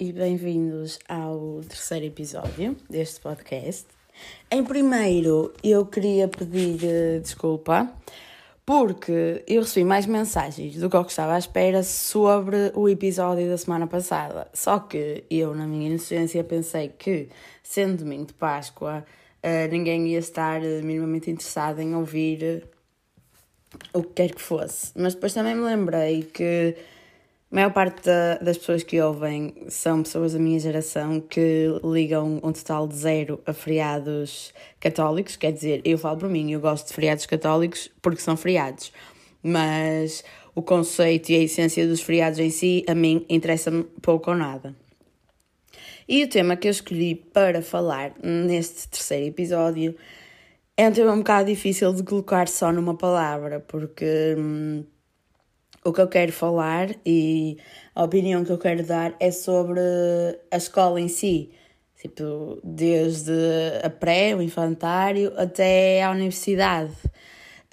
e bem-vindos ao terceiro episódio deste podcast. Em primeiro, eu queria pedir uh, desculpa porque eu recebi mais mensagens do que eu estava à espera sobre o episódio da semana passada. Só que eu, na minha inocência, pensei que, sendo domingo de Páscoa, uh, ninguém ia estar uh, minimamente interessado em ouvir o que quer que fosse. Mas depois também me lembrei que a maior parte da, das pessoas que ouvem são pessoas da minha geração que ligam um total de zero a feriados católicos. Quer dizer, eu falo por mim, eu gosto de feriados católicos porque são feriados. Mas o conceito e a essência dos feriados em si, a mim, interessa-me pouco ou nada. E o tema que eu escolhi para falar neste terceiro episódio é um tema um bocado difícil de colocar só numa palavra, porque. Hum, o que eu quero falar e a opinião que eu quero dar é sobre a escola em si. Tipo, desde a pré, o infantário, até à universidade.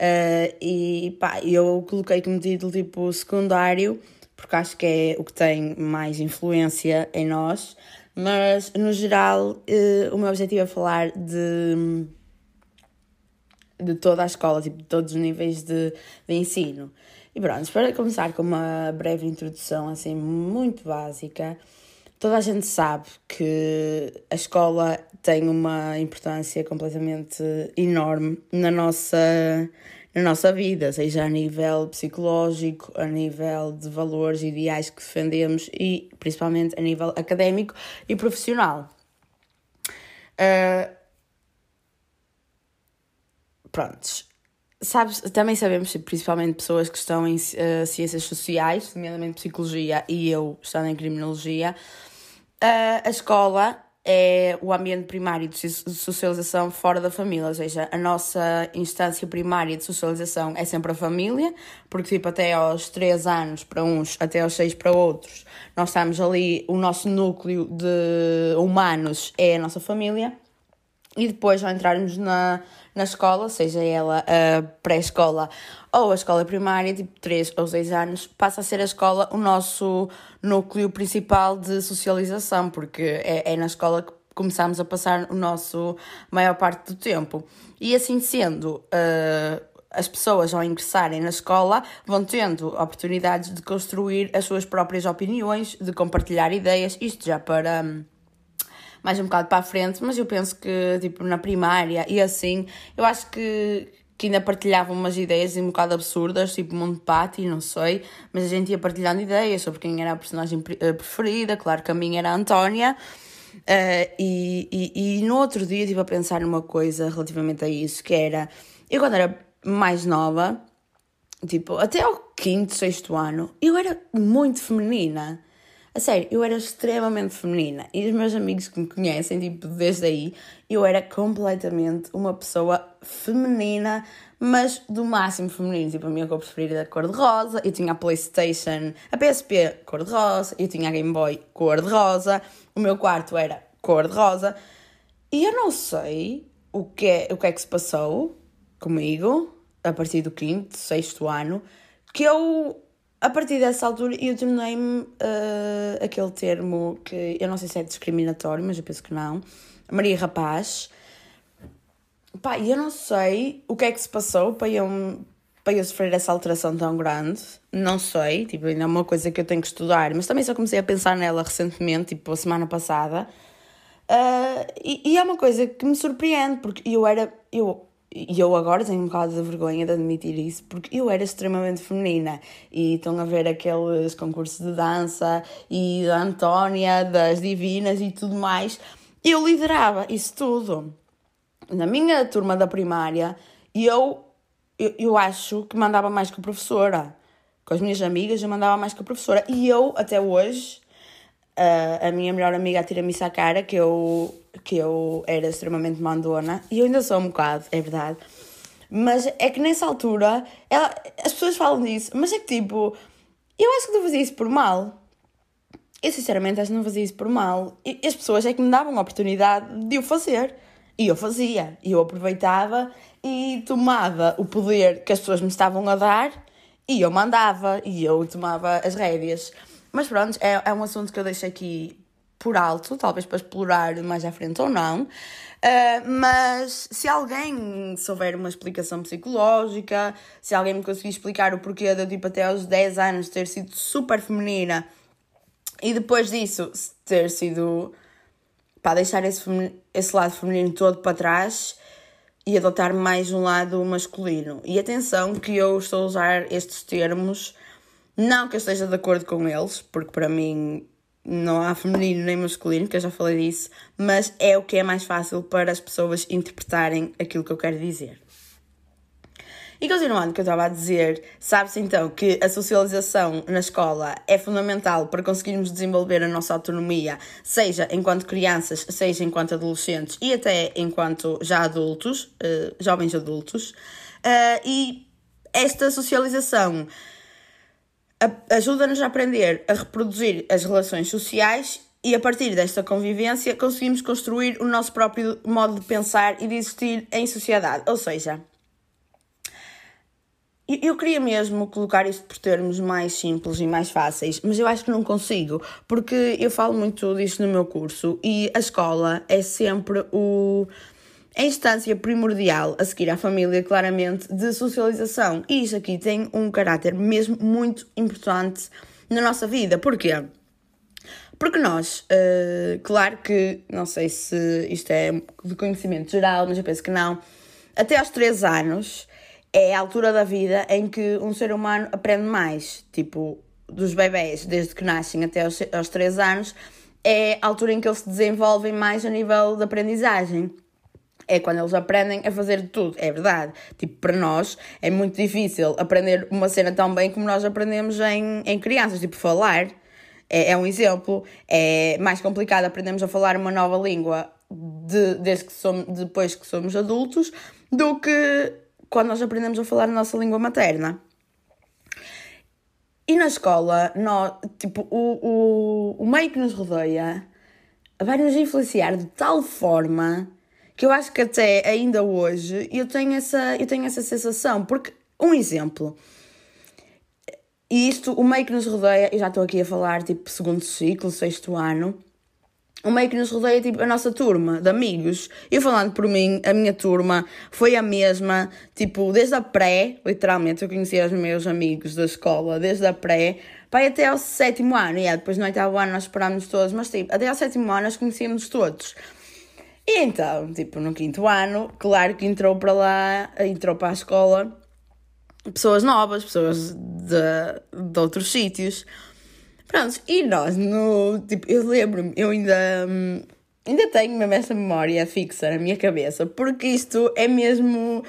Uh, e pá, eu coloquei como título tipo secundário, porque acho que é o que tem mais influência em nós, mas no geral uh, o meu objetivo é falar de, de toda a escola, tipo, de todos os níveis de, de ensino. E pronto, para começar com uma breve introdução assim muito básica, toda a gente sabe que a escola tem uma importância completamente enorme na nossa, na nossa vida, seja a nível psicológico, a nível de valores e ideais que defendemos e principalmente a nível académico e profissional. Uh, prontos, Sabes, também sabemos, principalmente pessoas que estão em uh, ciências sociais, nomeadamente psicologia, e eu estando em criminologia, uh, a escola é o ambiente primário de socialização fora da família, ou seja, a nossa instância primária de socialização é sempre a família, porque tipo até aos 3 anos para uns, até aos 6 para outros, nós estamos ali, o nosso núcleo de humanos é a nossa família, e depois ao entrarmos na, na escola, seja ela a pré-escola ou a escola primária, tipo 3 ou 6 anos, passa a ser a escola o nosso núcleo principal de socialização, porque é, é na escola que começamos a passar o nosso maior parte do tempo. E assim sendo, uh, as pessoas ao ingressarem na escola vão tendo oportunidades de construir as suas próprias opiniões, de compartilhar ideias, isto já para. Um, mais um bocado para a frente, mas eu penso que, tipo, na primária e assim, eu acho que, que ainda partilhavam umas ideias um bocado absurdas, tipo Mundo Patti, não sei, mas a gente ia partilhando ideias sobre quem era a personagem eh, preferida, claro que a minha era a Antónia. Uh, e, e, e no outro dia estive a pensar numa coisa relativamente a isso, que era, eu quando era mais nova, tipo, até ao quinto, sexto ano, eu era muito feminina. A sério, eu era extremamente feminina e os meus amigos que me conhecem, tipo, desde aí, eu era completamente uma pessoa feminina, mas do máximo feminino. Tipo, a minha cor preferida era cor-de-rosa, eu tinha a PlayStation, a PSP cor-de-rosa, eu tinha a Game Boy cor-de-rosa, o meu quarto era cor-de-rosa. E eu não sei o que, é, o que é que se passou comigo a partir do quinto, sexto ano, que eu a partir dessa altura eu tornei-me uh, aquele termo que eu não sei se é discriminatório, mas eu penso que não. Maria Rapaz. Pá, eu não sei o que é que se passou para eu, para eu sofrer essa alteração tão grande. Não sei, tipo, ainda é uma coisa que eu tenho que estudar, mas também só comecei a pensar nela recentemente, tipo, a semana passada. Uh, e, e, é uma coisa que me surpreende, porque eu era. Eu e eu agora tenho um bocado de vergonha de admitir isso, porque eu era extremamente feminina. E estão a ver aqueles concursos de dança e da Antónia, das Divinas e tudo mais. Eu liderava isso tudo. Na minha turma da primária, eu, eu, eu acho que mandava mais que a professora. Com as minhas amigas, eu mandava mais que a professora. E eu, até hoje, a, a minha melhor amiga atira-me isso à cara, que eu, que eu era extremamente mandona, e eu ainda sou um bocado, é verdade. Mas é que nessa altura, ela, as pessoas falam disso, mas é que tipo, eu acho que não fazia isso por mal. Eu sinceramente acho que não fazia isso por mal. E as pessoas é que me davam a oportunidade de o fazer. E eu fazia. E eu aproveitava e tomava o poder que as pessoas me estavam a dar e eu mandava. E eu tomava as rédeas. Mas pronto, é, é um assunto que eu deixo aqui por alto, talvez para explorar mais à frente ou não. Uh, mas se alguém souber uma explicação psicológica, se alguém me conseguir explicar o porquê de eu, tipo, até aos 10 anos ter sido super feminina e depois disso ter sido. para deixar esse, esse lado feminino todo para trás e adotar mais um lado masculino. E atenção que eu estou a usar estes termos, não que eu esteja de acordo com eles, porque para mim não há feminino nem masculino, que eu já falei disso, mas é o que é mais fácil para as pessoas interpretarem aquilo que eu quero dizer. E continuando o que eu estava a dizer, sabe-se então que a socialização na escola é fundamental para conseguirmos desenvolver a nossa autonomia, seja enquanto crianças, seja enquanto adolescentes e até enquanto já adultos, uh, jovens adultos. Uh, e esta socialização ajuda-nos a aprender a reproduzir as relações sociais e a partir desta convivência conseguimos construir o nosso próprio modo de pensar e de existir em sociedade. Ou seja, eu queria mesmo colocar isto por termos mais simples e mais fáceis, mas eu acho que não consigo, porque eu falo muito disto no meu curso e a escola é sempre o, a instância primordial a seguir à família, claramente, de socialização. E isto aqui tem um caráter mesmo muito importante na nossa vida. Porquê? Porque nós, uh, claro que, não sei se isto é de conhecimento geral, mas eu penso que não, até aos 3 anos é a altura da vida em que um ser humano aprende mais. Tipo, dos bebés, desde que nascem até aos, aos 3 anos, é a altura em que eles se desenvolvem mais a nível de aprendizagem. É quando eles aprendem a fazer tudo, é verdade. Tipo, para nós é muito difícil aprender uma cena tão bem como nós aprendemos em, em crianças, tipo, falar. É, é um exemplo. É mais complicado aprendermos a falar uma nova língua de, desde que somos, depois que somos adultos do que quando nós aprendemos a falar a nossa língua materna. E na escola, nós, tipo, o, o, o meio que nos rodeia vai nos influenciar de tal forma que eu acho que até ainda hoje eu tenho essa, eu tenho essa sensação. Porque, um exemplo, e isto, o meio que nos rodeia, eu já estou aqui a falar tipo segundo ciclo, sexto ano, o meio que nos rodeia, tipo, a nossa turma de amigos. Eu falando por mim, a minha turma foi a mesma, tipo, desde a pré, literalmente, eu conhecia os meus amigos da escola, desde a pré, pai até ao sétimo ano, e depois no oitavo ano nós separámos todos, mas tipo, até ao sétimo ano nós conhecíamos todos. E então, tipo, no quinto ano, claro que entrou para lá, entrou para a escola pessoas novas, pessoas de, de outros sítios. Pronto, e nós, no, tipo, eu lembro-me, eu ainda, hum, ainda tenho mesmo essa memória fixa na minha cabeça, porque isto é mesmo.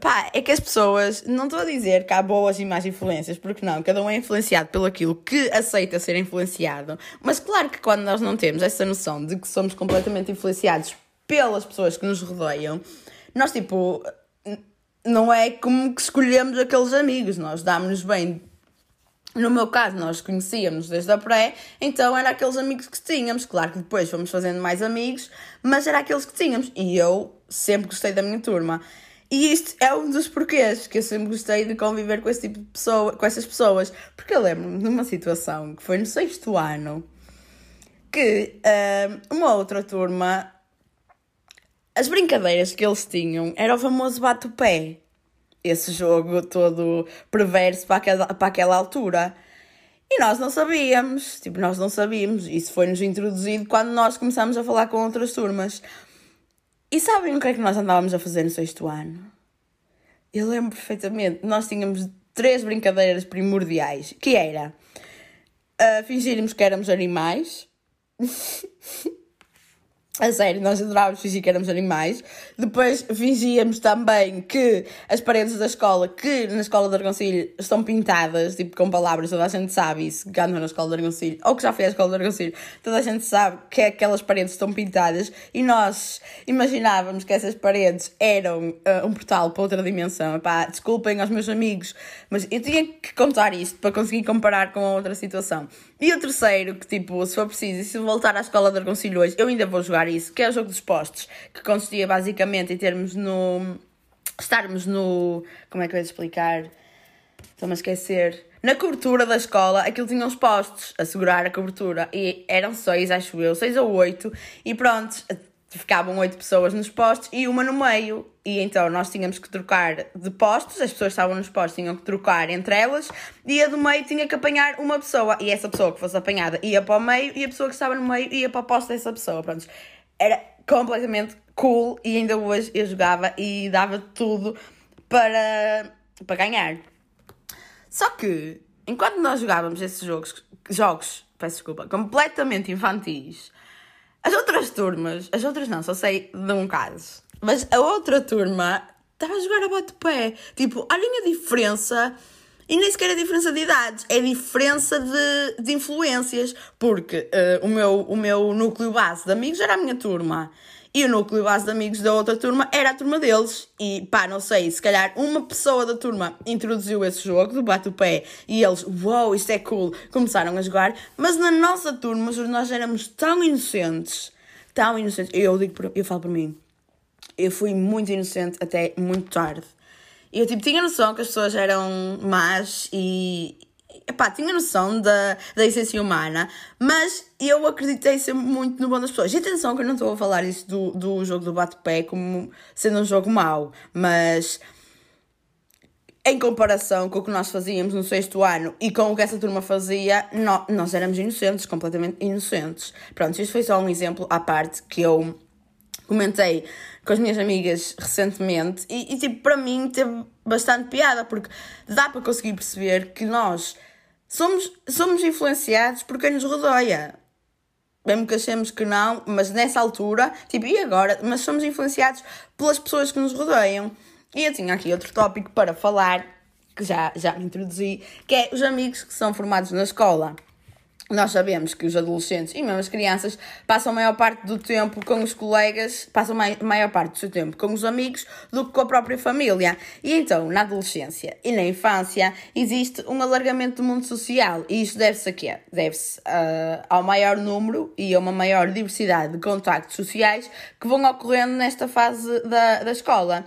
Pá, é que as pessoas, não estou a dizer que há boas e más influências, porque não, cada um é influenciado pelo aquilo que aceita ser influenciado, mas claro que quando nós não temos essa noção de que somos completamente influenciados pelas pessoas que nos rodeiam, nós tipo, não é como que escolhemos aqueles amigos, nós damos-nos bem no meu caso, nós conhecíamos desde a pré, então era aqueles amigos que tínhamos. Claro que depois fomos fazendo mais amigos, mas era aqueles que tínhamos. E eu sempre gostei da minha turma. E isto é um dos porquês que eu sempre gostei de conviver com esse tipo de pessoa, com essas pessoas. Porque eu lembro-me de uma situação que foi no sexto ano que uh, uma outra turma, as brincadeiras que eles tinham era o famoso bate-pé esse jogo todo perverso para aquela, para aquela altura. E nós não sabíamos, tipo, nós não sabíamos. Isso foi-nos introduzido quando nós começámos a falar com outras turmas. E sabem o que é que nós andávamos a fazer no sexto ano? Eu lembro perfeitamente. Nós tínhamos três brincadeiras primordiais, que era uh, fingirmos que éramos animais. A sério, nós adorávamos fingir que éramos animais. Depois fingíamos também que as paredes da escola, que na escola de Argoncilho estão pintadas, tipo com palavras, toda a gente sabe isso, que andam na escola de Argoncilho, ou que já foi à escola de Argoncilho, toda a gente sabe que aquelas paredes estão pintadas e nós imaginávamos que essas paredes eram uh, um portal para outra dimensão. Epá, desculpem aos meus amigos, mas eu tinha que contar isto para conseguir comparar com a outra situação. E o terceiro, que tipo, se for preciso, e se voltar à escola de Argoncilho hoje, eu ainda vou jogar isso, que é o jogo dos postos, que consistia basicamente em termos no. estarmos no. como é que eu ia explicar? Estou-me a esquecer. na cobertura da escola, aquilo tinha uns postos a segurar a cobertura. E eram seis, acho eu, seis ou oito. E pronto, ficavam oito pessoas nos postos e uma no meio. E então nós tínhamos que trocar de postos, as pessoas que estavam nos postos tinham que trocar entre elas, e a do meio tinha que apanhar uma pessoa. E essa pessoa que fosse apanhada ia para o meio, e a pessoa que estava no meio ia para o posto dessa pessoa. Pronto, era completamente cool, e ainda hoje eu jogava e dava tudo para, para ganhar. Só que, enquanto nós jogávamos esses jogos, jogos, peço desculpa, completamente infantis, as outras turmas, as outras não, só sei de um caso, mas a outra turma estava a jogar a bate-pé. Tipo, olhem a diferença. E nem sequer a diferença de idades, é a diferença de, de influências. Porque uh, o, meu, o meu núcleo base de amigos era a minha turma. E o núcleo base de amigos da outra turma era a turma deles. E pá, não sei, se calhar uma pessoa da turma introduziu esse jogo do bate-o-pé e eles, uau, wow, isto é cool, começaram a jogar. Mas na nossa turma, nós éramos tão inocentes, tão inocentes. Eu digo, eu falo por mim, eu fui muito inocente até muito tarde. Eu tipo, tinha noção que as pessoas eram más e, epá, tinha noção da, da essência humana, mas eu acreditei sempre muito no bom das pessoas. E atenção que eu não estou a falar isso do, do jogo do bate-pé como sendo um jogo mau, mas em comparação com o que nós fazíamos no sexto ano e com o que essa turma fazia, nós, nós éramos inocentes, completamente inocentes. Pronto, isto foi só um exemplo à parte que eu comentei com as minhas amigas recentemente e, e tipo, para mim teve bastante piada, porque dá para conseguir perceber que nós somos, somos influenciados por quem nos rodeia. Mesmo que achemos que não, mas nessa altura, tipo, e agora? Mas somos influenciados pelas pessoas que nos rodeiam. E eu tinha aqui outro tópico para falar, que já, já me introduzi, que é os amigos que são formados na escola nós sabemos que os adolescentes e mesmo as crianças passam a maior parte do tempo com os colegas, passam a maior parte do seu tempo com os amigos do que com a própria família. E então, na adolescência e na infância, existe um alargamento do mundo social. E isto deve-se a quê? Deve-se uh, ao maior número e a uma maior diversidade de contactos sociais que vão ocorrendo nesta fase da, da escola.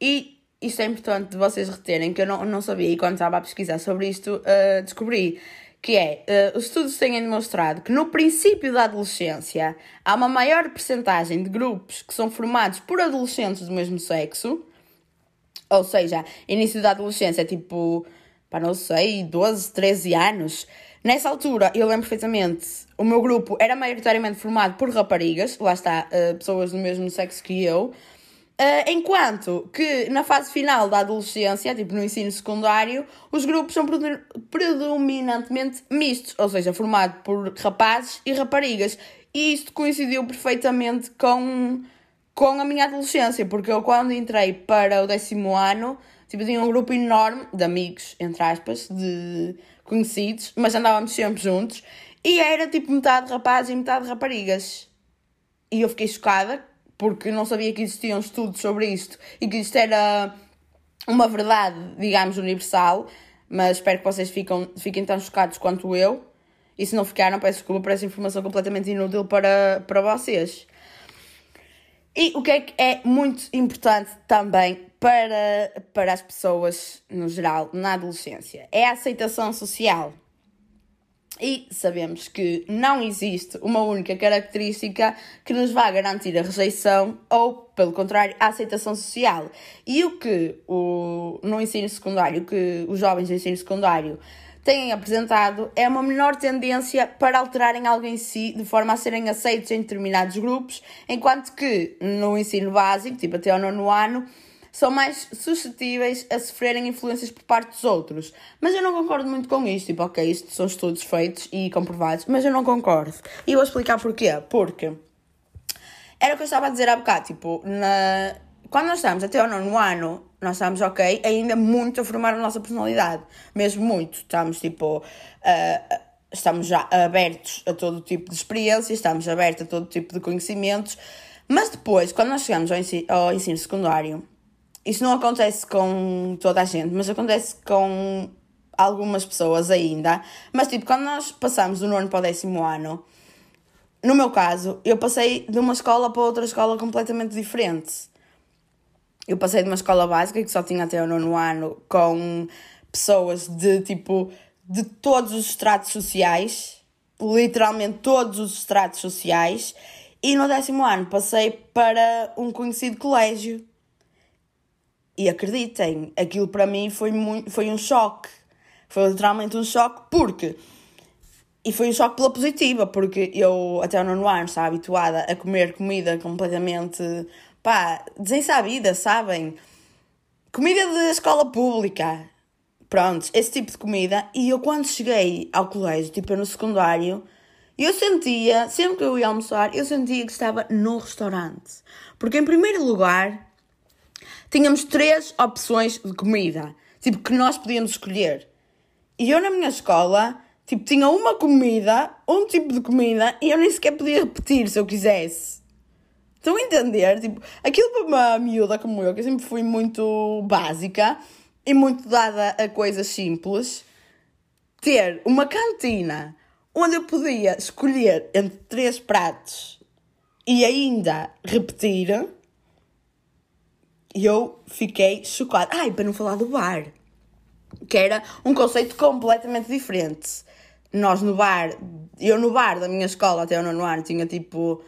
E isto é importante de vocês reterem, que eu não, não sabia e quando estava a pesquisar sobre isto, uh, descobri que é, uh, os estudos têm demonstrado que no princípio da adolescência há uma maior percentagem de grupos que são formados por adolescentes do mesmo sexo, ou seja, início da adolescência é tipo, para não sei, 12, 13 anos. Nessa altura, eu lembro perfeitamente, o meu grupo era maioritariamente formado por raparigas, lá está, uh, pessoas do mesmo sexo que eu, Uh, enquanto que na fase final da adolescência, tipo no ensino secundário, os grupos são predominantemente mistos, ou seja, formado por rapazes e raparigas. E isto coincidiu perfeitamente com, com a minha adolescência, porque eu quando entrei para o décimo ano, tipo, tinha um grupo enorme de amigos, entre aspas, de conhecidos, mas andávamos sempre juntos, e era tipo metade rapazes e metade raparigas. E eu fiquei chocada porque não sabia que existiam estudos sobre isto e que isto era uma verdade, digamos, universal, mas espero que vocês fiquem, tão chocados quanto eu. E se não ficaram, peço desculpa por essa informação completamente inútil para, para vocês. E o que é que é muito importante também para, para as pessoas, no geral, na adolescência? É a aceitação social. E sabemos que não existe uma única característica que nos vá garantir a rejeição ou, pelo contrário, a aceitação social. E o que o, no ensino secundário, que os jovens do ensino secundário têm apresentado é uma menor tendência para alterarem algo em si de forma a serem aceitos em determinados grupos, enquanto que no ensino básico, tipo até ao nono ano, são mais suscetíveis a sofrerem influências por parte dos outros. Mas eu não concordo muito com isto. Tipo, ok, isto são estudos feitos e comprovados, mas eu não concordo. E vou explicar porquê. Porque era o que eu estava a dizer há bocado. Tipo, na... quando nós estamos até ao nono ano, nós estamos, ok, ainda muito a formar a nossa personalidade. Mesmo muito. Estamos, tipo. Uh, estamos já abertos a todo tipo de experiências, estamos abertos a todo tipo de conhecimentos, mas depois, quando nós chegamos ao ensino, ao ensino secundário, isso não acontece com toda a gente, mas acontece com algumas pessoas ainda. Mas, tipo, quando nós passamos do nono para o décimo ano, no meu caso, eu passei de uma escola para outra escola completamente diferente. Eu passei de uma escola básica que só tinha até o nono ano com pessoas de tipo de todos os estratos sociais, literalmente todos os estratos sociais, e no décimo ano passei para um conhecido colégio. E acreditem, aquilo para mim foi, muito, foi um choque. Foi literalmente um choque, porque. E foi um choque pela positiva, porque eu até o nono ano estava habituada a comer comida completamente. pá, desensabida, sabem? Comida de escola pública. Pronto, esse tipo de comida. E eu, quando cheguei ao colégio, tipo, no secundário, eu sentia, sempre que eu ia almoçar, eu sentia que estava no restaurante. Porque, em primeiro lugar, tínhamos três opções de comida, tipo, que nós podíamos escolher. E eu, na minha escola, tipo, tinha uma comida, um tipo de comida, e eu nem sequer podia repetir se eu quisesse. Estão a entender? Tipo, aquilo para uma miúda como eu, que eu sempre fui muito básica e muito dada a coisas simples, ter uma cantina onde eu podia escolher entre três pratos e ainda repetir, eu fiquei chocada. Ai, para não falar do bar, que era um conceito completamente diferente. Nós no bar, eu no bar da minha escola até o nono ano tinha tipo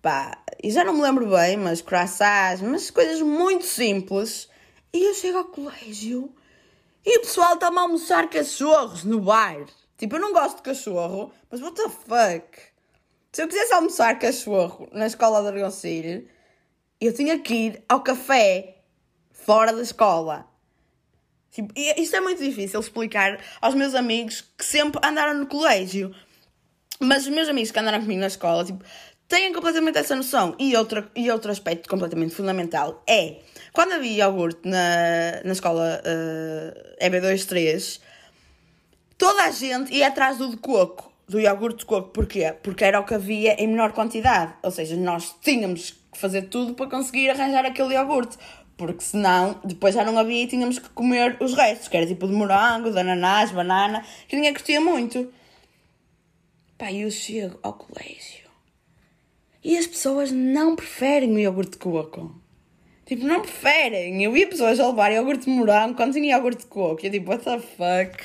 pá, e já não me lembro bem, mas croissants, mas coisas muito simples. E eu chego ao colégio e o pessoal está-me a almoçar cachorros no bar. Tipo, eu não gosto de cachorro, mas what the fuck? Se eu quisesse almoçar cachorro na escola de Argoncilho, eu tinha que ir ao café fora da escola. Tipo, isto é muito difícil explicar aos meus amigos que sempre andaram no colégio. Mas os meus amigos que andaram comigo na escola, tipo, têm completamente essa noção. E outro, e outro aspecto completamente fundamental é quando havia iogurte na, na escola uh, EB23, toda a gente ia atrás do de coco, do iogurte de coco. Porquê? Porque era o que havia em menor quantidade. Ou seja, nós tínhamos fazer tudo para conseguir arranjar aquele iogurte. Porque senão, depois já não havia e tínhamos que comer os restos, que era tipo de morango, de ananás, banana, que ninguém curtia muito. Pá, eu chego ao colégio e as pessoas não preferem o iogurte de coco. Tipo, não preferem. Eu vi pessoas a levar iogurte de morango quando tinha iogurte de coco. E eu tipo, what the fuck?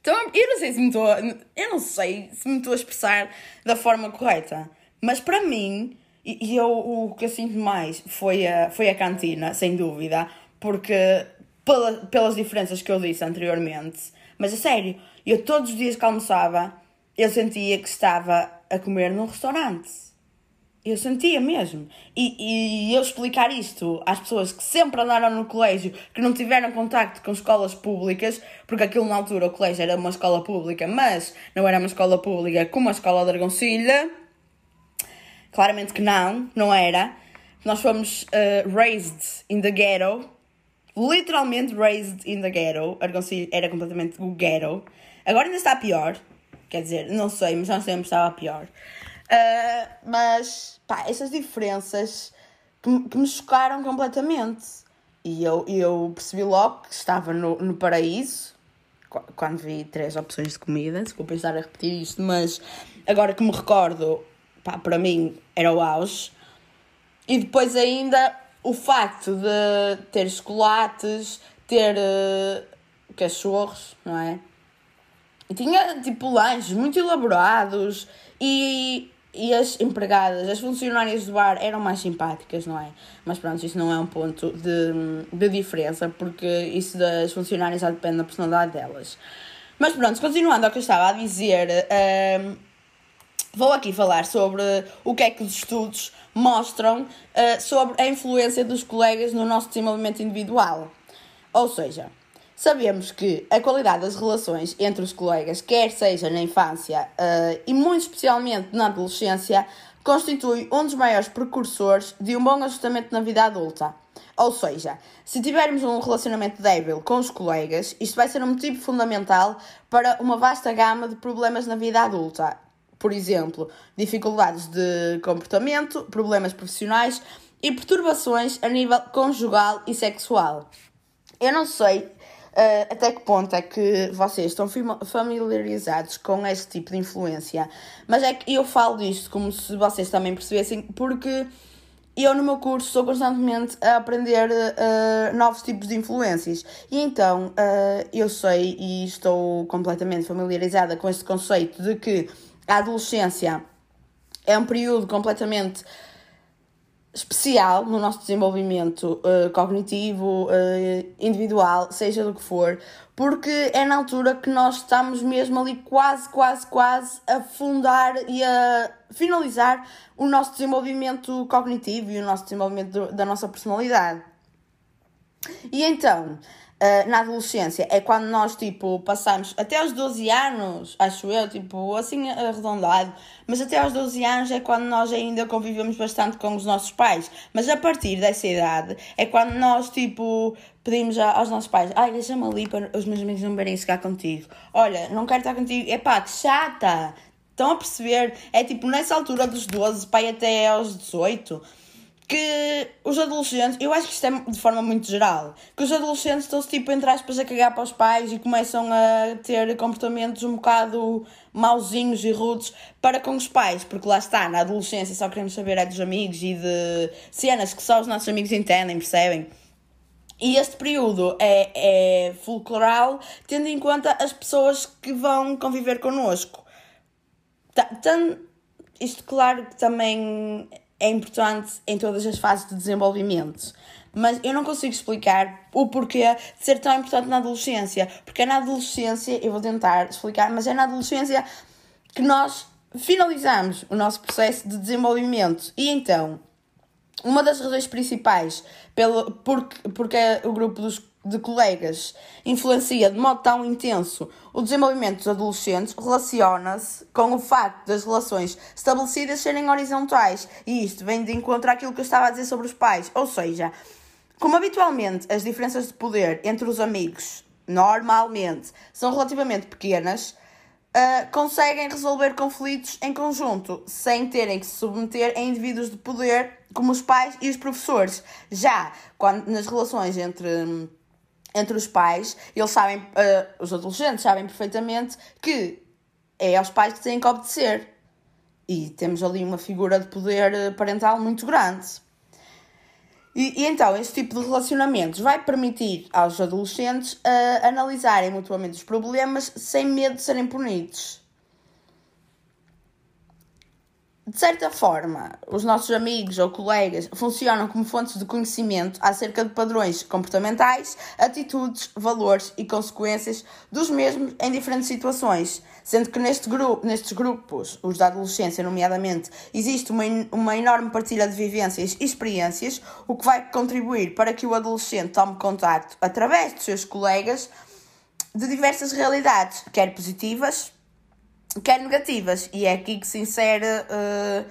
Então, eu não sei se me estou. Eu não sei se me estou a expressar da forma correta. Mas para mim, e, e eu, o que eu sinto mais foi a, foi a cantina, sem dúvida. Porque, pela, pelas diferenças que eu disse anteriormente. Mas a sério, eu todos os dias que almoçava, eu sentia que estava a comer num restaurante. Eu sentia mesmo. E, e eu explicar isto às pessoas que sempre andaram no colégio, que não tiveram contacto com escolas públicas, porque aquilo na altura o colégio era uma escola pública, mas não era uma escola pública como a escola de Argoncilha. Claramente que não, não era. Nós fomos uh, raised in the ghetto. Literalmente raised in the ghetto. Argoncilha era completamente o ghetto. Agora ainda está pior. Quer dizer, não sei, mas nós sempre estava pior. Uh, mas, pá, essas diferenças que, que, me chocaram completamente. E eu, eu percebi logo que estava no, no paraíso, quando vi três opções de comida, desculpa estar a repetir isto, mas agora que me recordo, pá, para mim era o auge. E depois ainda o facto de ter chocolates, ter uh, cachorros, não é? E tinha tipo lanches muito elaborados e e as empregadas, as funcionárias do bar eram mais simpáticas, não é? Mas pronto, isso não é um ponto de, de diferença, porque isso das funcionárias já depende da personalidade delas. Mas pronto, continuando ao que eu estava a dizer, um, vou aqui falar sobre o que é que os estudos mostram uh, sobre a influência dos colegas no nosso desenvolvimento individual. Ou seja, Sabemos que a qualidade das relações entre os colegas, quer seja na infância uh, e muito especialmente na adolescência, constitui um dos maiores precursores de um bom ajustamento na vida adulta. Ou seja, se tivermos um relacionamento débil com os colegas, isto vai ser um motivo fundamental para uma vasta gama de problemas na vida adulta. Por exemplo, dificuldades de comportamento, problemas profissionais e perturbações a nível conjugal e sexual. Eu não sei Uh, até que ponto é que vocês estão familiarizados com este tipo de influência? Mas é que eu falo disto como se vocês também percebessem, porque eu, no meu curso, estou constantemente a aprender uh, novos tipos de influências. E então, uh, eu sei e estou completamente familiarizada com este conceito de que a adolescência é um período completamente especial no nosso desenvolvimento uh, cognitivo, uh, individual, seja do que for, porque é na altura que nós estamos mesmo ali quase, quase, quase a fundar e a finalizar o nosso desenvolvimento cognitivo e o nosso desenvolvimento do, da nossa personalidade. E então, Uh, na adolescência é quando nós, tipo, passamos até aos 12 anos, acho eu, tipo, assim arredondado, mas até aos 12 anos é quando nós ainda convivemos bastante com os nossos pais. Mas a partir dessa idade é quando nós, tipo, pedimos aos nossos pais: ai, deixa-me ali para os meus amigos não verem ficar contigo. Olha, não quero estar contigo. É pá, que chata! Estão a perceber? É tipo, nessa altura dos 12, pai, até aos 18 que os adolescentes, eu acho que isto é de forma muito geral, que os adolescentes estão-se tipo, entre aspas, a cagar para os pais e começam a ter comportamentos um bocado mauzinhos e rudes para com os pais, porque lá está, na adolescência só queremos saber é dos amigos e de cenas que só os nossos amigos entendem, percebem? E este período é, é fulcral, tendo em conta as pessoas que vão conviver connosco. Tanto, isto, claro, que também é importante em todas as fases de desenvolvimento. Mas eu não consigo explicar o porquê de ser tão importante na adolescência. Porque é na adolescência, eu vou tentar explicar, mas é na adolescência que nós finalizamos o nosso processo de desenvolvimento. E então, uma das razões principais pelo, porque, porque o grupo dos de colegas influencia de modo tão intenso o desenvolvimento dos adolescentes relaciona-se com o facto das relações estabelecidas serem horizontais e isto vem de encontro àquilo que eu estava a dizer sobre os pais, ou seja, como habitualmente as diferenças de poder entre os amigos normalmente são relativamente pequenas, uh, conseguem resolver conflitos em conjunto sem terem que se submeter a indivíduos de poder como os pais e os professores. Já quando nas relações entre entre os pais, eles sabem, uh, os adolescentes sabem perfeitamente que é aos pais que têm que obedecer. E temos ali uma figura de poder eh, parental muito grande. E, e então, este tipo de relacionamentos vai permitir aos adolescentes uh, analisarem mutuamente os problemas sem medo de serem punidos. De certa forma, os nossos amigos ou colegas funcionam como fontes de conhecimento acerca de padrões comportamentais, atitudes, valores e consequências dos mesmos em diferentes situações, sendo que neste grupo, nestes grupos, os da adolescência, nomeadamente, existe uma, uma enorme partilha de vivências e experiências, o que vai contribuir para que o adolescente tome contacto, através dos seus colegas, de diversas realidades, quer positivas, quer negativas. E é aqui que se insere uh,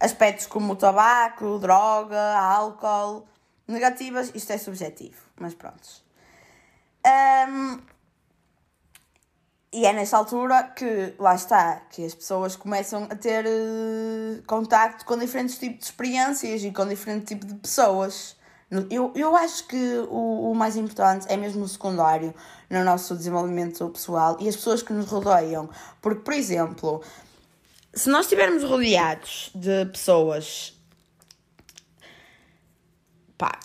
aspectos como o tabaco, droga, álcool. Negativas, isto é subjetivo, mas pronto. Um, e é nessa altura que, lá está, que as pessoas começam a ter uh, contacto com diferentes tipos de experiências e com diferentes tipos de pessoas. Eu, eu acho que o, o mais importante é mesmo o secundário no nosso desenvolvimento pessoal e as pessoas que nos rodeiam. Porque, por exemplo, se nós estivermos rodeados de pessoas. Pá,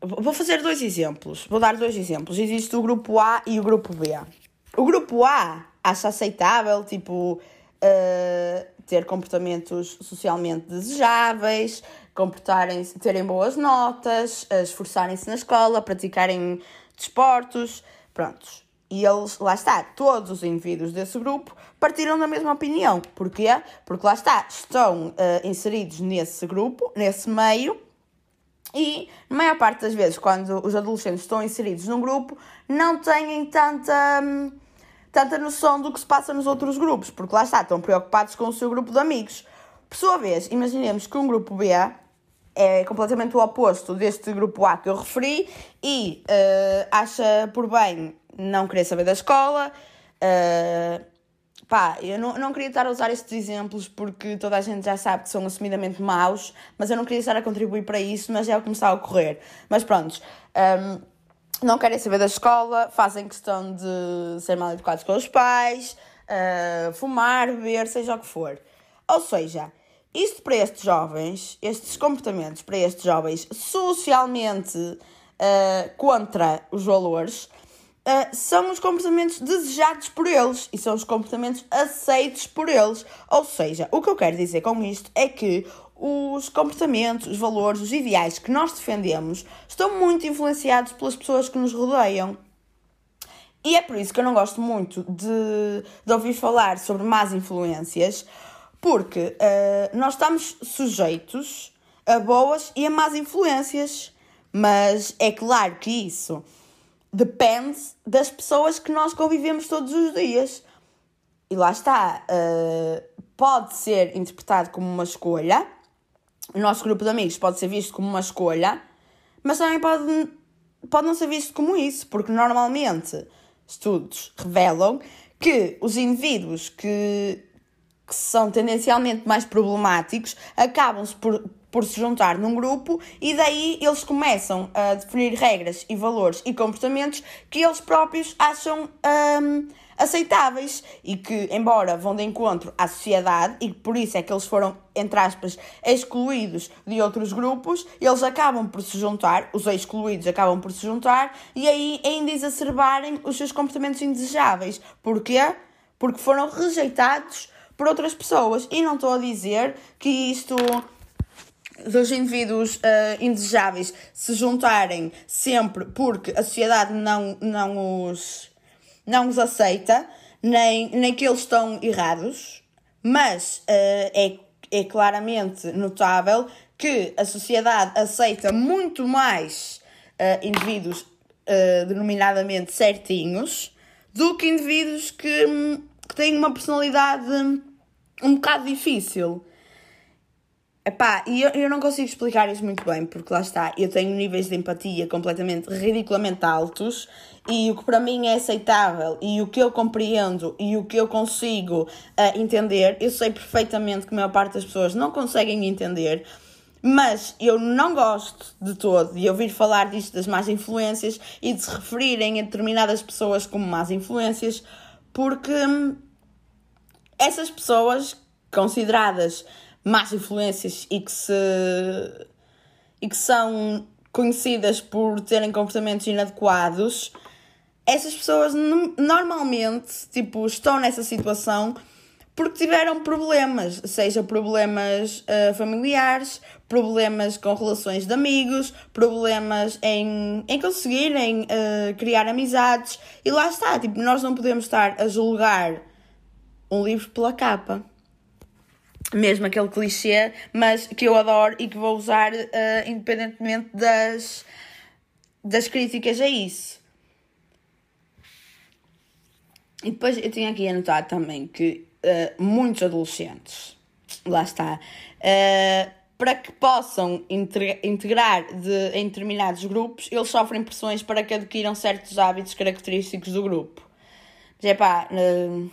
vou fazer dois exemplos. Vou dar dois exemplos. Existe o grupo A e o grupo B. O grupo A acha aceitável, tipo, uh, ter comportamentos socialmente desejáveis, comportarem-se, terem boas notas, esforçarem-se na escola, praticarem desportos, prontos. E eles, lá está, todos os indivíduos desse grupo partiram da mesma opinião. Porquê? Porque lá está, estão uh, inseridos nesse grupo, nesse meio, e, na maior parte das vezes, quando os adolescentes estão inseridos num grupo, não têm tanta, hum, tanta noção do que se passa nos outros grupos, porque lá está, estão preocupados com o seu grupo de amigos. Por sua vez, imaginemos que um grupo B é completamente o oposto deste grupo A que eu referi e uh, acha por bem não querer saber da escola. Uh, pá, eu não, não queria estar a usar estes exemplos porque toda a gente já sabe que são assumidamente maus, mas eu não queria estar a contribuir para isso, mas é o que me está a ocorrer. Mas pronto, um, ehm, não querem saber da escola, fazem questão de ser mal educados com os pais, uh, fumar, beber, seja o que for. Ou seja, Isto para estes jovens, estes comportamentos para estes jovens socialmente uh, contra os valores, uh, são os comportamentos desejados por eles e são os comportamentos aceitos por eles. Ou seja, o que eu quero dizer com isto é que os comportamentos, os valores, os ideais que nós defendemos estão muito influenciados pelas pessoas que nos rodeiam. E é por isso que eu não gosto muito de, de ouvir falar sobre más influências, porque uh, nós estamos sujeitos a boas e a más influências. Mas é claro que isso depende das pessoas que nós convivemos todos os dias. E lá está, uh, pode ser interpretado como uma escolha, o nosso grupo de amigos pode ser visto como uma escolha, mas também pode, pode não ser visto como isso, porque normalmente estudos revelam que os indivíduos que, que são tendencialmente mais problemáticos acabam-se por, por se juntar num grupo e daí eles começam a definir regras e valores e comportamentos que eles próprios acham. Um, aceitáveis e que, embora vão de encontro à sociedade e por isso é que eles foram, entre aspas, excluídos de outros grupos, eles acabam por se juntar, os excluídos acabam por se juntar e aí ainda exacerbarem os seus comportamentos indesejáveis. Porquê? Porque foram rejeitados por outras pessoas. E não estou a dizer que isto dos indivíduos uh, indesejáveis se juntarem sempre porque a sociedade não, não os não os aceita, nem, nem que eles estão errados, mas uh, é, é claramente notável que a sociedade aceita muito mais uh, indivíduos denominadamente certinhos do que indivíduos que, que têm uma personalidade um bocado difícil. Epá, e eu, eu não consigo explicar isso muito bem, porque lá está, eu tenho níveis de empatia completamente ridiculamente altos e o que para mim é aceitável e o que eu compreendo e o que eu consigo uh, entender, eu sei perfeitamente que a maior parte das pessoas não conseguem entender, mas eu não gosto de todo de ouvir falar disto das más influências e de se referirem a determinadas pessoas como más influências, porque hum, essas pessoas consideradas más influências e que se e que são conhecidas por terem comportamentos inadequados, essas pessoas normalmente tipo, estão nessa situação porque tiveram problemas, seja problemas uh, familiares, problemas com relações de amigos, problemas em, em conseguirem uh, criar amizades. E lá está, tipo, nós não podemos estar a julgar um livro pela capa mesmo aquele clichê, mas que eu adoro e que vou usar uh, independentemente das, das críticas a isso. E depois eu tinha aqui anotado também que uh, muitos adolescentes, lá está, uh, para que possam integrar de, em determinados grupos, eles sofrem pressões para que adquiram certos hábitos característicos do grupo. Mas é pá. Uh,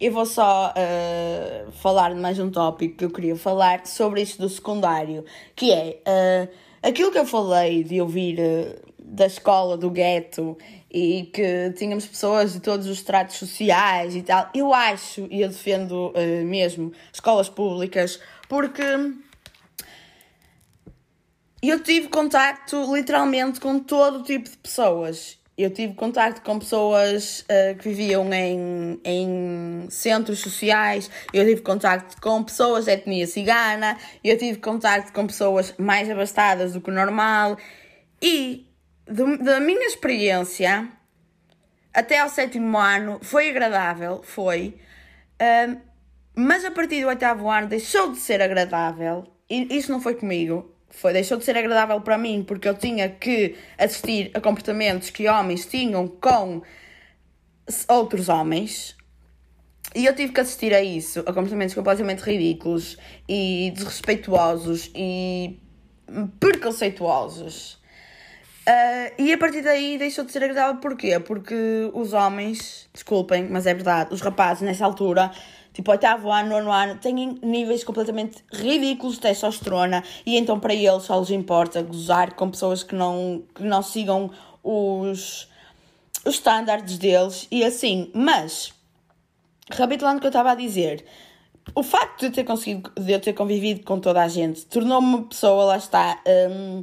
eu vou só uh, falar de mais um tópico que eu queria falar sobre isso do secundário, que é uh, aquilo que eu falei de ouvir uh, da escola, do gueto, e que tínhamos pessoas de todos os tratos sociais e tal. Eu acho, e eu defendo mesmo, escolas públicas, porque eu tive contacto literalmente com todo tipo de pessoas eu tive contato com pessoas uh, que viviam em, em centros sociais, eu tive contato com pessoas de etnia cigana, eu tive contato com pessoas mais abastadas do que o normal. E do, da minha experiência até ao sétimo ano foi agradável, foi, uh, mas a partir do oitavo ano deixou de ser agradável e isso não foi comigo, foi, deixou de ser agradável para mim porque eu tinha que assistir a comportamentos que homens tinham com outros homens e eu tive que assistir a isso, a comportamentos completamente ridículos e desrespeituosos e preconceituosos. Uh, e a partir daí deixou de ser agradável porquê? Porque os homens, desculpem, mas é verdade, os rapazes nessa altura tipo oitavo ano, nono ano, têm níveis completamente ridículos de testosterona e então para eles só lhes importa gozar com pessoas que não, que não sigam os, os deles e assim. Mas, recapitulando o que eu estava a dizer, o facto de eu ter conseguido, de eu ter convivido com toda a gente, tornou-me uma pessoa, lá está, um,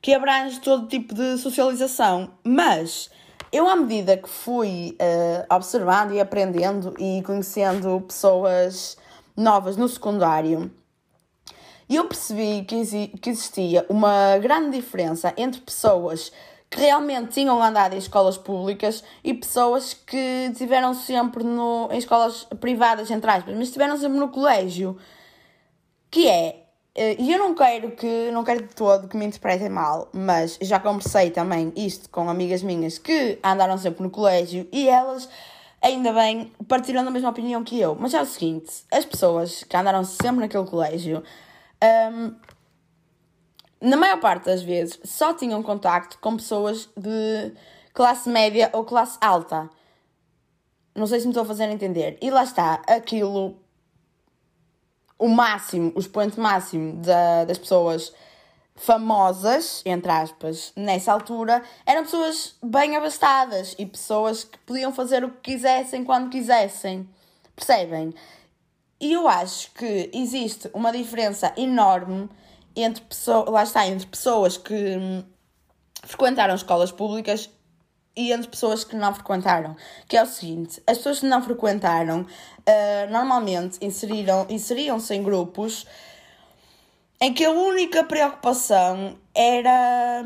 que abrange todo tipo de socialização. Mas eu, à medida que fui uh, observando e aprendendo e conhecendo pessoas novas no secundário, eu percebi que, que existia uma grande diferença entre pessoas que realmente tinham andado em escolas públicas e pessoas que estiveram sempre no, em escolas privadas, entre aspas, mas estiveram sempre no colégio. Que é, e eu não quero que, não quero de todo que me interpretem mal, mas já conversei também isto com amigas minhas que andaram sempre no colégio e elas, ainda bem, partiram da mesma opinião que eu. Mas é o seguinte, as pessoas que andaram sempre naquele colégio. Um, na maior parte das vezes, só tinham contacto com pessoas de classe média ou classe alta. Não sei se me estou a fazer entender. E lá está, aquilo, o máximo, o expoente máximo da, das pessoas famosas, entre aspas, nessa altura, eram pessoas bem abastadas e pessoas que podiam fazer o que quisessem quando quisessem. Percebem? E eu acho que existe uma diferença enorme entre pessoas, lá está, entre pessoas que hum, frequentaram escolas públicas e entre pessoas que não frequentaram. Que é o seguinte: as pessoas que não frequentaram uh, normalmente inseriram, inseriam-se em grupos em que a única preocupação era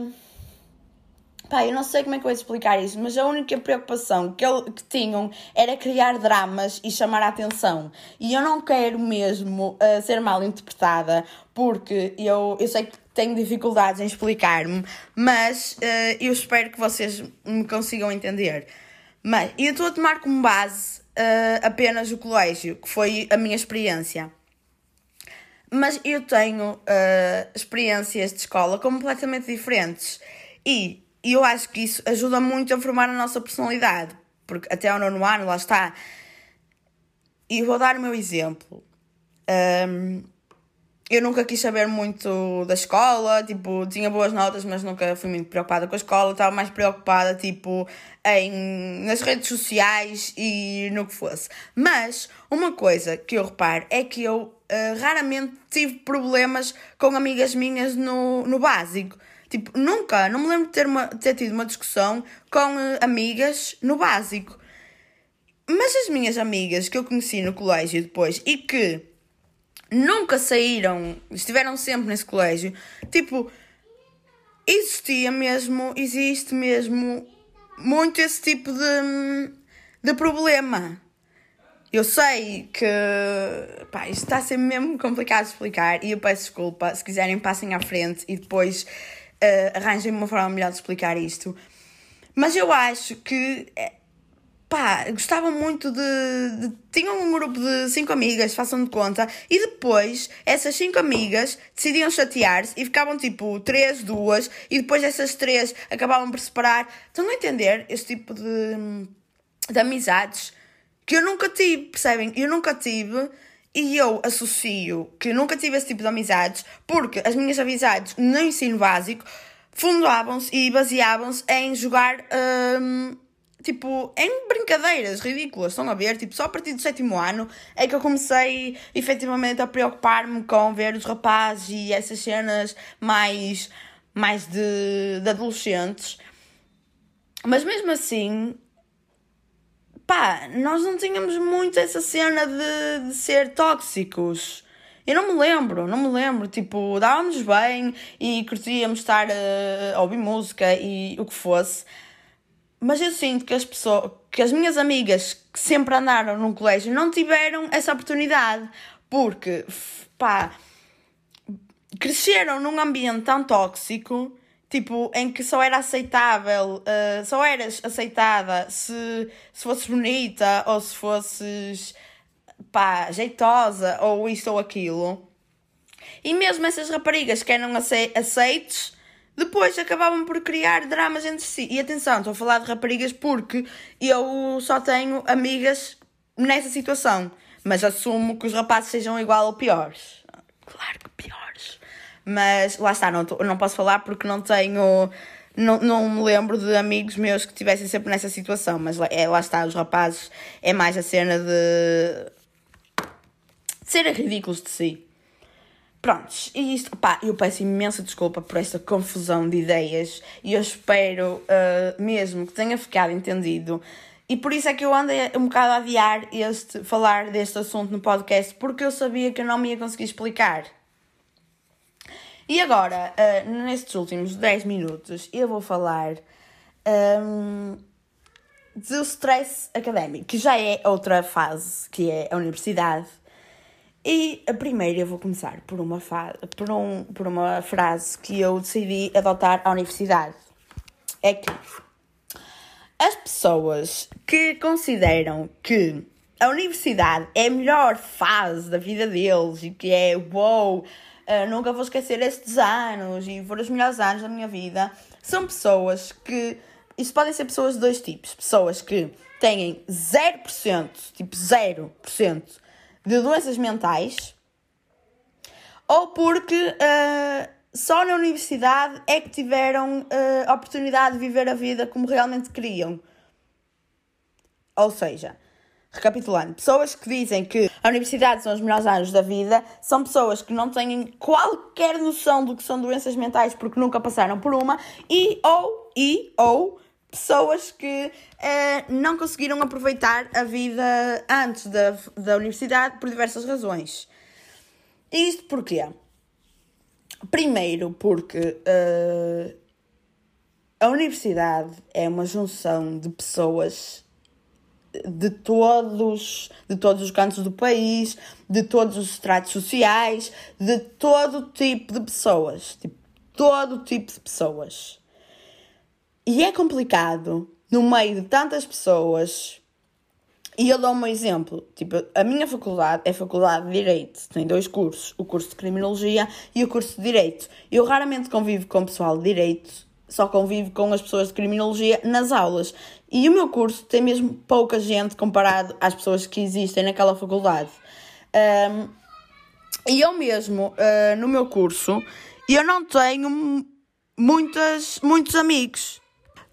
Pá, eu não sei como é que eu vou explicar isso, mas a única preocupação que, eu, que tinham era criar dramas e chamar a atenção. E eu não quero mesmo uh, ser mal interpretada, porque eu, eu sei que tenho dificuldades em explicar-me, mas uh, eu espero que vocês me consigam entender. Mas eu estou a tomar como base uh, apenas o colégio, que foi a minha experiência. Mas eu tenho experiências de escola completamente diferentes. E eu acho que isso ajuda muito a formar a nossa personalidade, porque até ao nono ano, lá está. E vou dar o meu exemplo. Um, eu nunca quis saber muito da escola, tipo, tinha boas notas, mas nunca fui muito preocupada com a escola, estava mais preocupada, tipo, em, nas redes sociais e no que fosse. Mas, uma coisa que eu reparo é que eu uh, raramente tive problemas com amigas minhas no, no básico. Tipo, nunca, não me lembro de ter, uma, ter tido uma discussão com uh, amigas no básico. Mas as minhas amigas que eu conheci no colégio depois e que nunca saíram, estiveram sempre nesse colégio, tipo, existia mesmo, existe mesmo muito esse tipo de, de problema. Eu sei que pá, isto está a ser mesmo complicado de explicar e eu peço desculpa. Se quiserem, passem à frente e depois uh, arranjem uma forma melhor de explicar isto. Mas eu acho que, eh, pá, gostava muito de, de. Tinham um grupo de cinco amigas, façam de conta, e depois essas cinco amigas decidiam chatear-se e ficavam tipo três, duas, e depois essas três acabavam por separar. Estão a entender este tipo de, de amizades que eu nunca tive, percebem? Eu nunca tive e eu associo que nunca tive esse tipo de amizades porque as minhas amizades no ensino básico fundavam-se e baseavam-se em jogar. Hum, tipo, em brincadeiras ridículas, estão a ver? Tipo, só a partir do sétimo ano é que eu comecei efetivamente a preocupar-me com ver os rapazes e essas cenas mais, mais de, de adolescentes. Mas mesmo assim, pá, nós não tínhamos muito essa cena de, de ser tóxicos. Eu não me lembro, não me lembro. Tipo, dávamos bem e curtíamos estar a, a ouvir música e o que fosse. Mas eu sinto que as pessoas, que as minhas amigas que sempre andaram num colégio não tiveram essa oportunidade. Porque, pá, cresceram num ambiente tão tóxico tipo, em que só era aceitável, uh, só eras aceitada se, se fosses bonita ou se fosses, pá, jeitosa ou isto ou aquilo. E mesmo essas raparigas que eram aceites, depois acabavam por criar dramas entre si. E atenção, estou a falar de raparigas porque eu só tenho amigas nessa situação. Mas assumo que os rapazes sejam igual ou piores. Claro que piores. Mas lá está, não, não posso falar porque não tenho. Não, não me lembro de amigos meus que estivessem sempre nessa situação, mas é, lá está, os rapazes é mais a cena de. serem ridículos de si. Prontos, e isto, pá, eu peço imensa desculpa por esta confusão de ideias e eu espero uh, mesmo que tenha ficado entendido. E por isso é que eu andei um bocado a adiar este, falar deste assunto no podcast, porque eu sabia que eu não me ia conseguir explicar. E agora, uh, nestes últimos 10 minutos, eu vou falar um, do stress académico, que já é outra fase, que é a universidade. E a primeira eu vou começar por uma, por, um, por uma frase que eu decidi adotar à universidade. É que as pessoas que consideram que a universidade é a melhor fase da vida deles e que é wow, uh, nunca vou esquecer estes anos e foram os melhores anos da minha vida, são pessoas que. Isso podem ser pessoas de dois tipos. Pessoas que têm 0%, tipo 0% de doenças mentais, ou porque uh, só na universidade é que tiveram uh, a oportunidade de viver a vida como realmente queriam. Ou seja, Recapitulando, pessoas que dizem que a universidade são os melhores anos da vida são pessoas que não têm qualquer noção do que são doenças mentais porque nunca passaram por uma e ou, e, ou pessoas que eh, não conseguiram aproveitar a vida antes da, da universidade por diversas razões. E isto porquê? Primeiro, porque uh, a universidade é uma junção de pessoas de todos, de todos os cantos do país, de todos os estratos sociais, de todo tipo de pessoas, tipo, todo tipo de pessoas. E é complicado no meio de tantas pessoas. E eu dou um exemplo. Tipo, a minha faculdade é Faculdade de Direito. Tem dois cursos: o curso de Criminologia e o curso de Direito. Eu raramente convivo com pessoal de Direito só convivo com as pessoas de criminologia nas aulas. E o meu curso tem mesmo pouca gente comparado às pessoas que existem naquela faculdade. Um, e eu mesmo, uh, no meu curso, eu não tenho muitas, muitos amigos.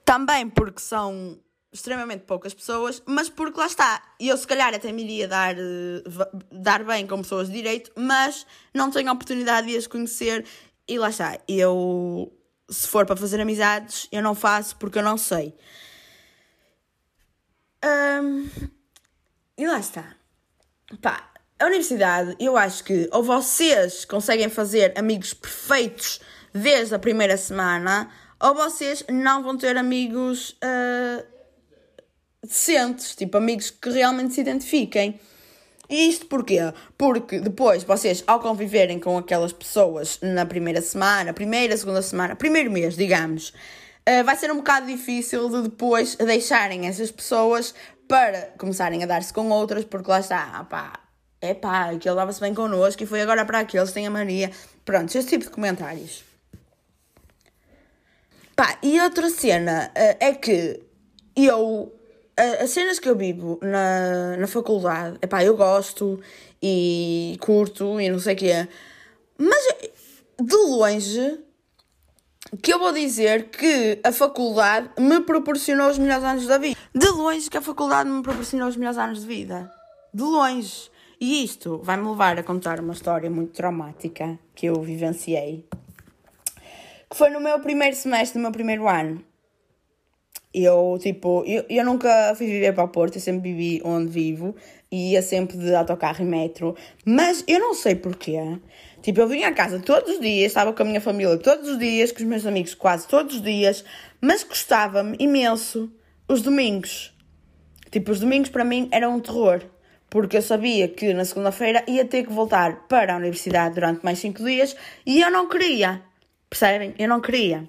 Também porque são extremamente poucas pessoas, mas porque lá está, eu se calhar até me iria dar, uh, dar bem com pessoas de direito, mas não tenho a oportunidade de as conhecer e lá está, eu se for para fazer amizades, eu não faço porque eu não sei. Um, e lá está. Pá, a universidade, eu acho que ou vocês conseguem fazer amigos perfeitos desde a primeira semana, ou vocês não vão ter amigos uh, decentes, tipo amigos que realmente se identifiquem. E isto porquê? Porque depois vocês, ao conviverem com aquelas pessoas na primeira semana, primeira, segunda semana, primeiro mês, digamos, uh, vai ser um bocado difícil de depois deixarem essas pessoas para começarem a dar-se com outras, porque lá está, ah, pá, é pá, aquele dava-se bem connosco e foi agora para aqueles, tem a mania. Pronto, esse tipo de comentários. Pá, e outra cena uh, é que eu as cenas que eu vivo na, na faculdade, epá, eu gosto e curto e não sei o quê, mas de longe que eu vou dizer que a faculdade me proporcionou os melhores anos da vida. De longe que a faculdade me proporcionou os melhores anos de vida. De longe. E isto vai-me levar a contar uma história muito traumática que eu vivenciei. Que foi no meu primeiro semestre do meu primeiro ano. Eu, tipo, eu, eu nunca fui viver para o Porto, eu sempre vivi onde vivo e ia sempre de autocarro e metro, mas eu não sei porquê. Tipo, eu vinha a casa todos os dias, estava com a minha família todos os dias, com os meus amigos quase todos os dias, mas gostava-me imenso os domingos. Tipo, os domingos para mim eram um terror, porque eu sabia que na segunda-feira ia ter que voltar para a universidade durante mais cinco dias e eu não queria. Percebem? Eu não queria.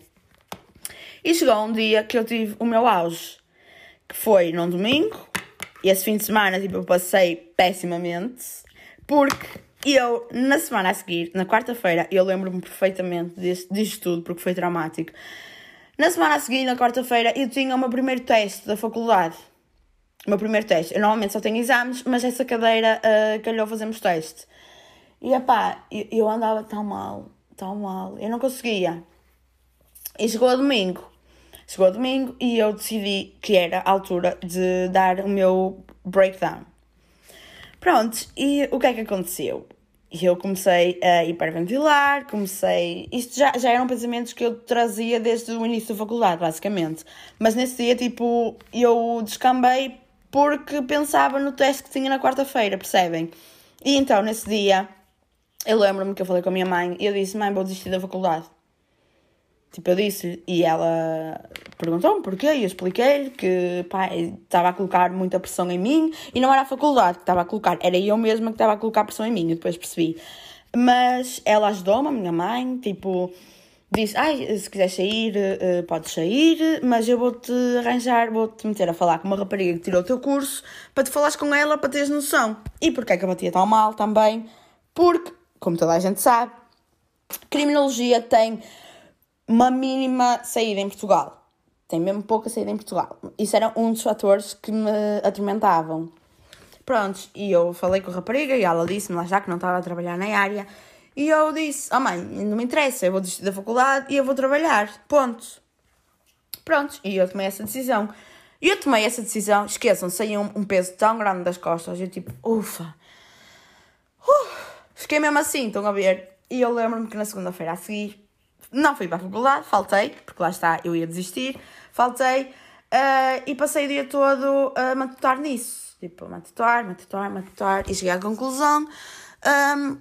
E chegou um dia que eu tive o meu auge, que foi num domingo, e esse fim de semana tipo, eu passei pessimamente, porque eu, na semana a seguir, na quarta-feira, eu lembro-me perfeitamente disto, disto tudo, porque foi traumático. Na semana a seguir, na quarta-feira, eu tinha o meu primeiro teste da faculdade. O meu primeiro teste. Eu normalmente só tenho exames, mas essa cadeira uh, calhou fazermos teste. E epá, eu, eu andava tão mal, tão mal. Eu não conseguia. E chegou a domingo. Chegou domingo e eu decidi que era a altura de dar o meu breakdown. Pronto, e o que é que aconteceu? Eu comecei a hiperventilar, comecei. Isto já, já eram pensamentos que eu trazia desde o início da faculdade, basicamente. Mas nesse dia, tipo, eu descambei porque pensava no teste que tinha na quarta-feira, percebem? E então, nesse dia, eu lembro-me que eu falei com a minha mãe e eu disse: Mãe, vou desistir da faculdade. Tipo, eu disse e ela perguntou-me porquê e eu expliquei-lhe que pá, estava a colocar muita pressão em mim e não era a faculdade que estava a colocar, era eu mesma que estava a colocar pressão em mim, e depois percebi. Mas ela ajudou-me, a minha mãe, tipo, disse: Ai, se quiseres sair, uh, podes sair, mas eu vou-te arranjar, vou-te meter a falar com uma rapariga que tirou o teu curso para te falares com ela para teres noção. E porquê é que eu batia tão mal também? Porque, como toda a gente sabe, criminologia tem uma mínima saída em Portugal. Tem mesmo pouca saída em Portugal. Isso era um dos fatores que me atormentavam. Prontos, e eu falei com a rapariga e ela disse-me lá já que não estava a trabalhar na área. E eu disse: Oh mãe, não me interessa, eu vou desistir da faculdade e eu vou trabalhar. Ponto. Pronto, e eu tomei essa decisão. E eu tomei essa decisão, esqueçam, saiu um, um, peso tão grande das costas, eu tipo, ufa. Uh, fiquei mesmo assim, estão a ver? E eu lembro-me que na segunda-feira a seguir não fui para a faculdade, faltei, porque lá está, eu ia desistir, faltei uh, e passei o dia todo a matutar nisso. Tipo, matutar, matutar, matutar e cheguei à conclusão. Um,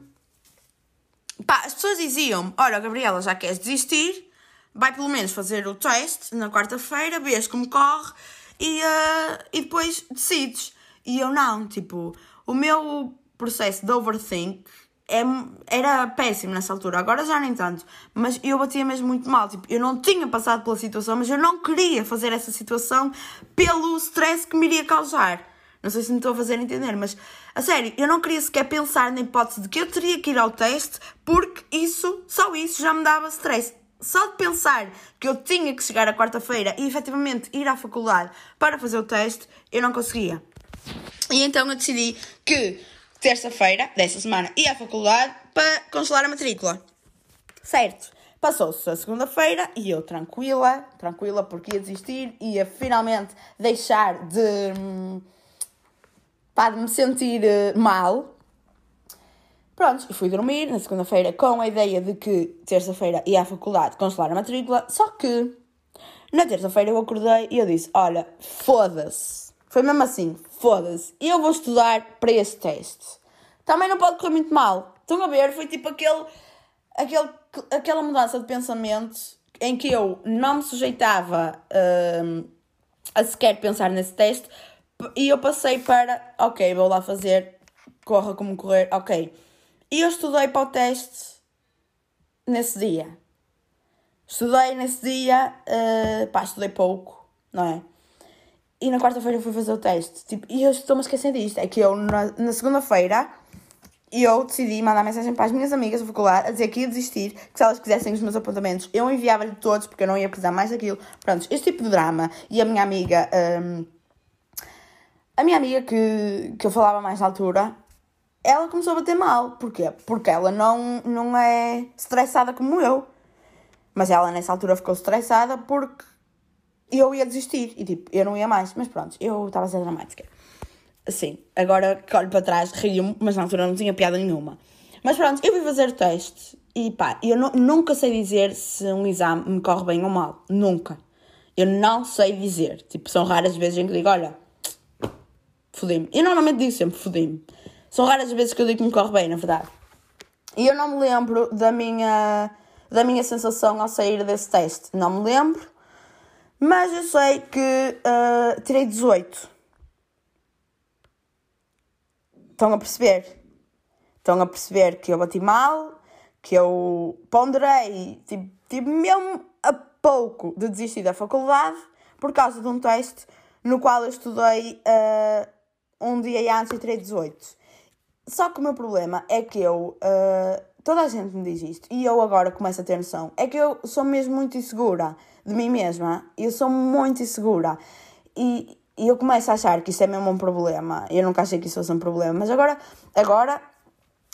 pá, as pessoas diziam: Olha, Gabriela, já queres desistir, vai pelo menos fazer o teste na quarta-feira, vês como corre e, uh, e depois decides. E eu não, tipo, o meu processo de overthink é, era péssimo nessa altura, agora já nem tanto, mas eu batia mesmo muito mal. Tipo, eu não tinha passado pela situação, mas eu não queria fazer essa situação pelo stress que me iria causar. Não sei se me estou a fazer entender, mas a sério, eu não queria sequer pensar na hipótese de que eu teria que ir ao teste, porque isso, só isso, já me dava stress. Só de pensar que eu tinha que chegar à quarta-feira e efetivamente ir à faculdade para fazer o teste, eu não conseguia. E então eu decidi que terça-feira dessa semana ia à faculdade para congelar a matrícula. Certo. Passou-se a segunda-feira e eu tranquila, tranquila porque ia desistir, ia finalmente deixar de, pá, de me sentir eh, mal. Pronto, e fui dormir na segunda-feira com a ideia de que terça-feira ia à faculdade congelar a matrícula, só que na terça-feira eu acordei e eu disse: Olha, foda-se. Foi mesmo assim, foda-se, eu vou estudar para esse teste. Também não pode correr muito mal. Estão a ver? Foi tipo aquele, aquele, aquela mudança de pensamento em que eu não me sujeitava uh, a sequer pensar nesse teste e eu passei para, ok, vou lá fazer, corra como correr, ok. E eu estudei para o teste nesse dia. Estudei nesse dia, uh, pá, estudei pouco, não é? E na quarta-feira fui fazer o teste. Tipo, e eu estou-me a esquecer disto. É que eu, na, na segunda-feira, eu decidi mandar mensagem para as minhas amigas da faculdade a dizer que ia desistir, que se elas quisessem os meus apontamentos, eu enviava-lhe todos, porque eu não ia precisar mais daquilo. Pronto, este tipo de drama. E a minha amiga, um, a minha amiga que, que eu falava mais na altura, ela começou a bater mal. Porquê? Porque ela não, não é estressada como eu. Mas ela nessa altura ficou estressada porque eu ia desistir e tipo, eu não ia mais. Mas pronto, eu estava a ser dramática. Sim, agora que olho para trás rio-me, mas na altura não tinha piada nenhuma. Mas pronto, eu fui fazer o teste e pá, eu nunca sei dizer se um exame me corre bem ou mal. Nunca. Eu não sei dizer. Tipo, são raras as vezes em que digo, olha, fodi-me. Eu normalmente digo sempre fodi-me. São raras as vezes que eu digo que me corre bem, na verdade. E eu não me lembro da minha, da minha sensação ao sair desse teste. Não me lembro. Mas eu sei que uh, tirei 18. Estão a perceber? Estão a perceber que eu bati mal, que eu ponderei, tipo, tive mesmo a pouco de desistir da faculdade por causa de um teste no qual eu estudei uh, um dia antes e tirei 18. Só que o meu problema é que eu. Uh, toda a gente me diz isto e eu agora começo a ter noção. É que eu sou mesmo muito insegura de mim mesma. Eu sou muito insegura. E, e eu começo a achar que isso é mesmo um problema. Eu nunca achei que isso fosse um problema. Mas agora, agora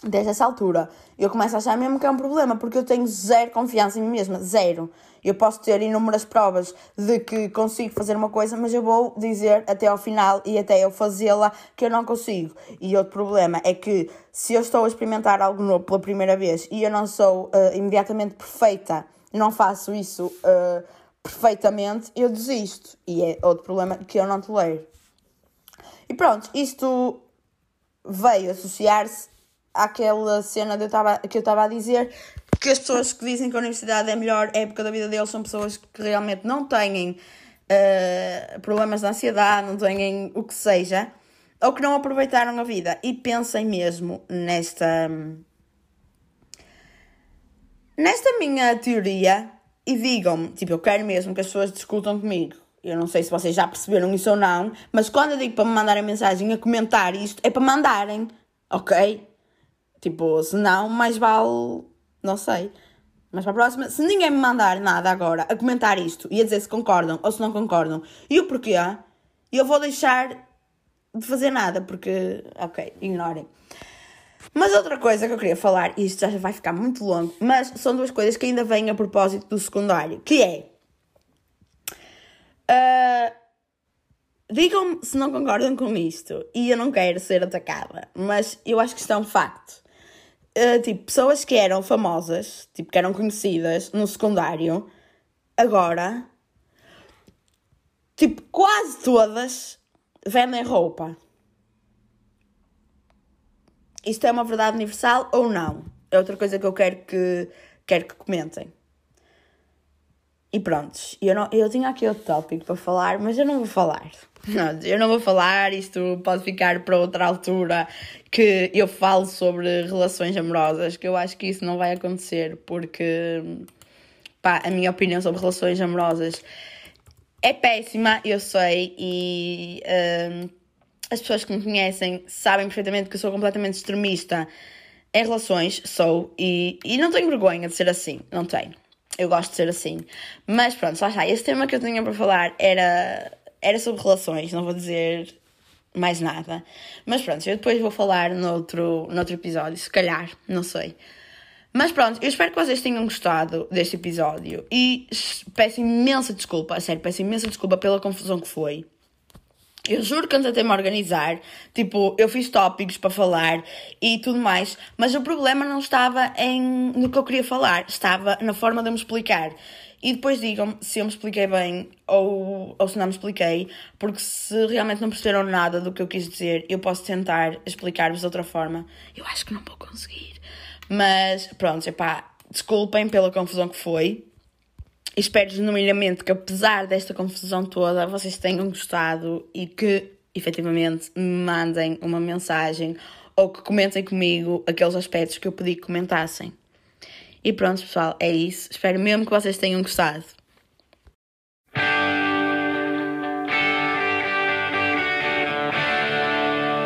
desde essa altura, eu começo a achar mesmo que é um problema, porque eu tenho zero confiança em mim mesma, zero. Eu posso ter inúmeras provas de que consigo fazer uma coisa, mas eu vou dizer até ao final e até eu fazê-la que eu não consigo. E outro problema é que se eu estou a experimentar algo novo pela primeira vez e eu não sou uh, imediatamente perfeita, não faço isso uh, perfeitamente, eu desisto. E é outro problema que eu não tolero. E pronto, isto veio associar-se àquela cena eu tava, que eu estava a dizer que as pessoas que dizem que a universidade é a melhor época da vida deles são pessoas que realmente não têm uh, problemas de ansiedade, não têm o que seja, ou que não aproveitaram a vida. E pensem mesmo nesta. Nesta minha teoria e digam-me, tipo, eu quero mesmo que as pessoas discutam comigo. Eu não sei se vocês já perceberam isso ou não, mas quando eu digo para me mandarem mensagem a comentar isto, é para mandarem, ok? Tipo, se não, mais vale não sei. Mas para a próxima, se ninguém me mandar nada agora a comentar isto e a dizer se concordam ou se não concordam e o porquê, eu vou deixar de fazer nada, porque, ok, ignorem. Mas outra coisa que eu queria falar, e isto já vai ficar muito longo, mas são duas coisas que ainda vêm a propósito do secundário, que é. Uh, Digam-me se não concordam com isto, e eu não quero ser atacada, mas eu acho que isto é um facto. Uh, tipo, pessoas que eram famosas, tipo, que eram conhecidas no secundário, agora, tipo, quase todas vendem roupa. Isto é uma verdade universal ou não? É outra coisa que eu quero que, quero que comentem. E prontos, eu, não, eu tinha aqui outro tópico para falar, mas eu não vou falar. Não, eu não vou falar, isto pode ficar para outra altura que eu falo sobre relações amorosas, que eu acho que isso não vai acontecer, porque pá, a minha opinião sobre relações amorosas é péssima, eu sei, e hum, as pessoas que me conhecem sabem perfeitamente que eu sou completamente extremista em relações, sou, e, e não tenho vergonha de ser assim, não tenho. Eu gosto de ser assim. Mas pronto, lá está. Esse tema que eu tinha para falar era era sobre relações, não vou dizer mais nada. Mas pronto, eu depois vou falar noutro, noutro episódio, se calhar, não sei. Mas pronto, eu espero que vocês tenham gostado deste episódio e peço imensa desculpa, a sério, peço imensa desculpa pela confusão que foi. Eu juro que antes tentei-me organizar, tipo, eu fiz tópicos para falar e tudo mais, mas o problema não estava em, no que eu queria falar, estava na forma de eu me explicar. E depois digam-me se eu me expliquei bem ou, ou se não me expliquei, porque se realmente não perceberam nada do que eu quis dizer, eu posso tentar explicar-vos de outra forma. Eu acho que não vou conseguir. Mas pronto, epá, desculpem pela confusão que foi. Espero genuinamente que, apesar desta confusão toda, vocês tenham gostado e que efetivamente me mandem uma mensagem ou que comentem comigo aqueles aspectos que eu pedi que comentassem. E pronto, pessoal, é isso. Espero mesmo que vocês tenham gostado.